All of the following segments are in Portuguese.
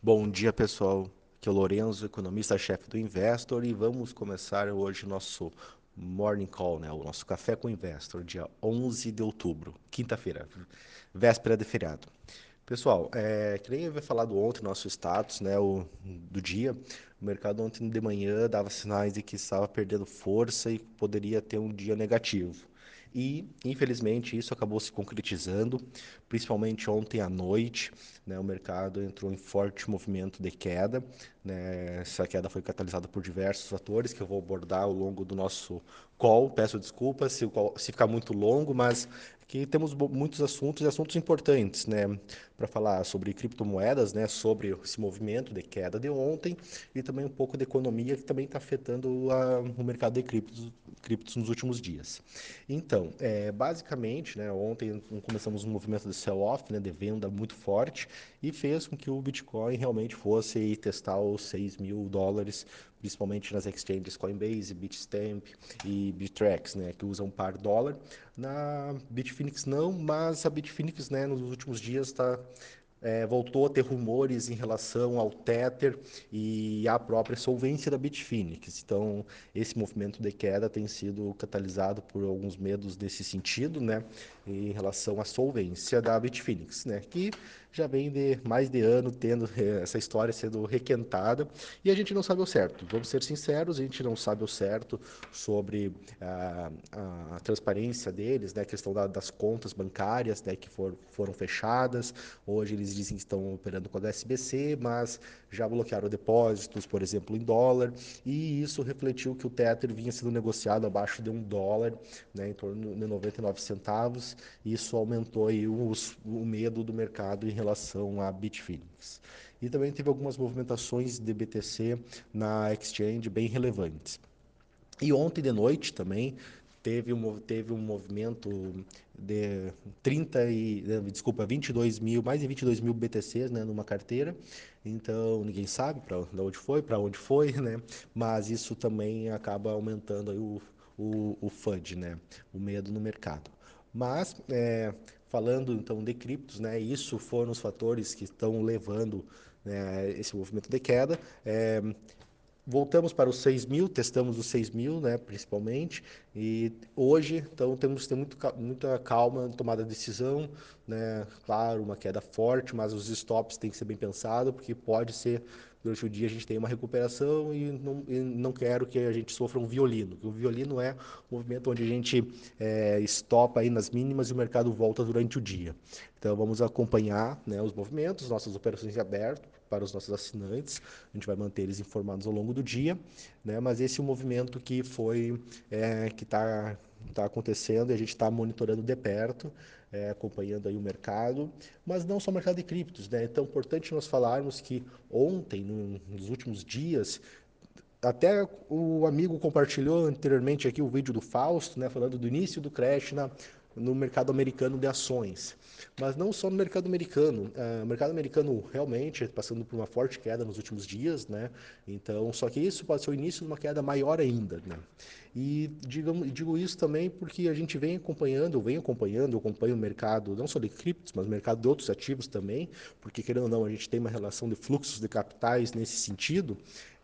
Bom dia, pessoal. Aqui é o Lorenzo, economista-chefe do Investor, e vamos começar hoje nosso Morning Call, né? o nosso Café com o Investor, dia 11 de outubro, quinta-feira, véspera de feriado. Pessoal, é, que nem eu havia falado ontem no nosso status né, o, do dia, o mercado ontem de manhã dava sinais de que estava perdendo força e poderia ter um dia negativo. E, infelizmente, isso acabou se concretizando, principalmente ontem à noite. Né, o mercado entrou em forte movimento de queda. Né, essa queda foi catalisada por diversos fatores que eu vou abordar ao longo do nosso call. Peço desculpas se, se ficar muito longo, mas que temos muitos assuntos e assuntos importantes, né, para falar sobre criptomoedas, né, sobre esse movimento de queda de ontem e também um pouco da economia que também está afetando a, o mercado de criptos, criptos nos últimos dias. Então, é, basicamente, né, ontem começamos um movimento de sell-off, né, de venda muito forte e fez com que o Bitcoin realmente fosse testar os 6 mil dólares principalmente nas exchanges Coinbase, Bitstamp e Bittrex, né, que usam par dólar. Na Bitfinex não, mas a Bitfinex, né, nos últimos dias está é, voltou a ter rumores em relação ao Tether e à própria solvência da Bitfinex. Então, esse movimento de queda tem sido catalisado por alguns medos desse sentido, né, em relação à solvência da Bitfinex, né, que já vem de mais de ano tendo eh, essa história sendo requentada e a gente não sabe o certo. Vamos ser sinceros, a gente não sabe o certo sobre a, a, a transparência deles, né, a questão da, das contas bancárias né, que for, foram fechadas. Hoje eles dizem que estão operando com a SBC, mas já bloquearam depósitos, por exemplo, em dólar, e isso refletiu que o Tether vinha sendo negociado abaixo de um dólar, né, em torno de 99 centavos, e isso aumentou aí o, medo do mercado em relação à Bitfinex. E também teve algumas movimentações de BTC na exchange bem relevantes. E ontem de noite também teve um, teve um movimento de 30 e, desculpa, 22 mil, mais de 22 mil BTCs né, numa carteira. Então, ninguém sabe para onde foi, para onde foi, né? Mas isso também acaba aumentando aí o, o, o FUD, né? O medo no mercado. Mas, é, falando então de criptos, né? Isso foram os fatores que estão levando né, esse movimento de queda. É, voltamos para os 6 mil, testamos os 6 mil, né, principalmente, e hoje, então, temos que ter muito, muita calma na tomada de decisão, né, claro, uma queda forte, mas os stops têm que ser bem pensados, porque pode ser, durante o dia a gente tem uma recuperação e não, e não quero que a gente sofra um violino, o violino é um movimento onde a gente é, aí nas mínimas e o mercado volta durante o dia. Então, vamos acompanhar né, os movimentos, nossas operações abertas, para os nossos assinantes. A gente vai manter eles informados ao longo do dia, né? Mas esse é o movimento que foi é, que está tá acontecendo e a gente está monitorando de perto, é, acompanhando aí o mercado, mas não só o mercado de criptos, né? Então, é importante nós falarmos que ontem, no, nos últimos dias, até o amigo compartilhou anteriormente aqui o vídeo do Fausto, né, falando do início do crash na, no mercado americano de ações. Mas não só no mercado americano. Uh, o mercado americano realmente passando por uma forte queda nos últimos dias, né? Então, só que isso pode ser o início de uma queda maior ainda, né? E digo, digo isso também porque a gente vem acompanhando, venho acompanhando, eu acompanho o mercado, não só de criptos, mas o mercado de outros ativos também, porque querendo ou não, a gente tem uma relação de fluxos de capitais nesse sentido.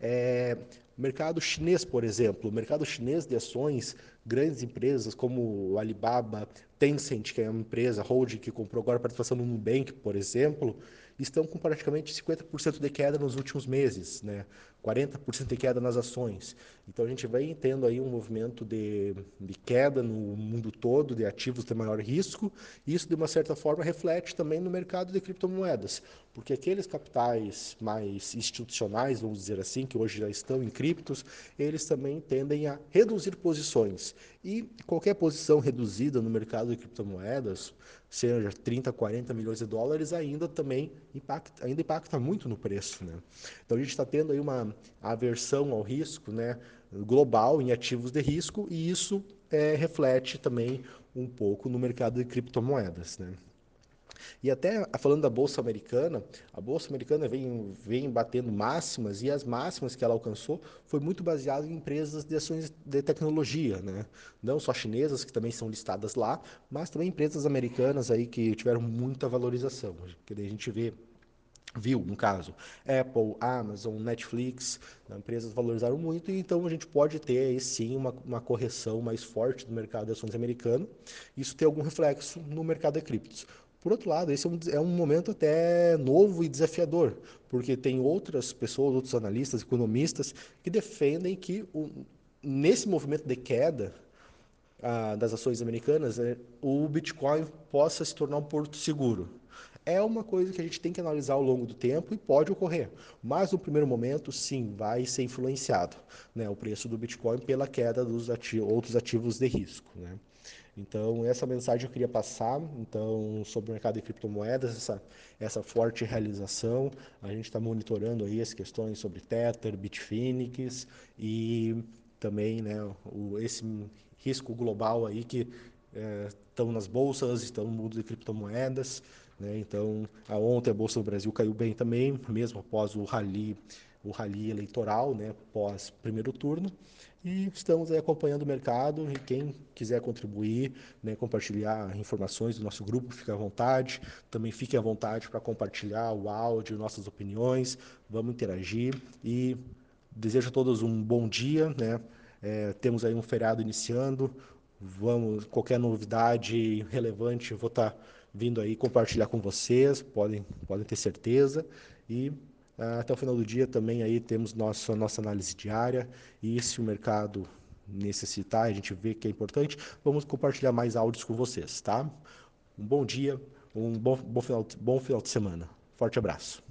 É, mercado chinês, por exemplo, o mercado chinês de ações, grandes empresas como Alibaba, Tencent, que é uma empresa holding que comprou agora a participação no Nubank, por exemplo, estão com praticamente 50% de queda nos últimos meses, né? 40% de queda nas ações. Então a gente vem tendo aí um movimento de, de queda no mundo todo de ativos de maior risco, isso de uma certa forma reflete também no mercado de criptomoedas, porque aqueles capitais mais institucionais, vamos dizer assim, que hoje já estão em criptos, eles também tendem a reduzir posições. E qualquer posição reduzida no mercado de criptomoedas, seja 30, 40 milhões de dólares, ainda também impacta, ainda impacta muito no preço. Né? Então a gente está tendo aí uma aversão ao risco né, global em ativos de risco e isso é, reflete também um pouco no mercado de criptomoedas. Né? E até falando da Bolsa Americana, a Bolsa Americana vem, vem batendo máximas e as máximas que ela alcançou foi muito baseado em empresas de ações de tecnologia, né? não só chinesas, que também são listadas lá, mas também empresas americanas aí que tiveram muita valorização. Que a gente vê viu, no caso, Apple, Amazon, Netflix, né, empresas valorizaram muito, e então a gente pode ter aí sim uma, uma correção mais forte do mercado de ações americano. Isso tem algum reflexo no mercado de criptos. Por outro lado, esse é um, é um momento até novo e desafiador, porque tem outras pessoas, outros analistas, economistas, que defendem que o, nesse movimento de queda ah, das ações americanas, é, o Bitcoin possa se tornar um porto seguro é uma coisa que a gente tem que analisar ao longo do tempo e pode ocorrer. Mas no primeiro momento, sim, vai ser influenciado né, o preço do Bitcoin pela queda dos ativos, outros ativos de risco. Né? Então, essa mensagem eu queria passar então, sobre o mercado de criptomoedas, essa, essa forte realização. A gente está monitorando aí as questões sobre Tether, Bitfinex e também né, o, esse risco global aí que estão é, nas bolsas, estão no mundo de criptomoedas. Né? Então, a ontem a Bolsa do Brasil caiu bem também, mesmo após o rally, o rally eleitoral, né? pós primeiro turno. E estamos acompanhando o mercado e quem quiser contribuir, né, compartilhar informações do nosso grupo, fique à vontade. Também fique à vontade para compartilhar o áudio, nossas opiniões. Vamos interagir e desejo a todos um bom dia. Né? É, temos aí um feriado iniciando. Vamos, qualquer novidade relevante, vou estar tá vindo aí compartilhar com vocês, podem, podem ter certeza. E até o final do dia também aí temos nossa, nossa análise diária e se o mercado necessitar, a gente vê que é importante, vamos compartilhar mais áudios com vocês, tá? Um bom dia, um bom, bom, final, bom final de semana. Forte abraço.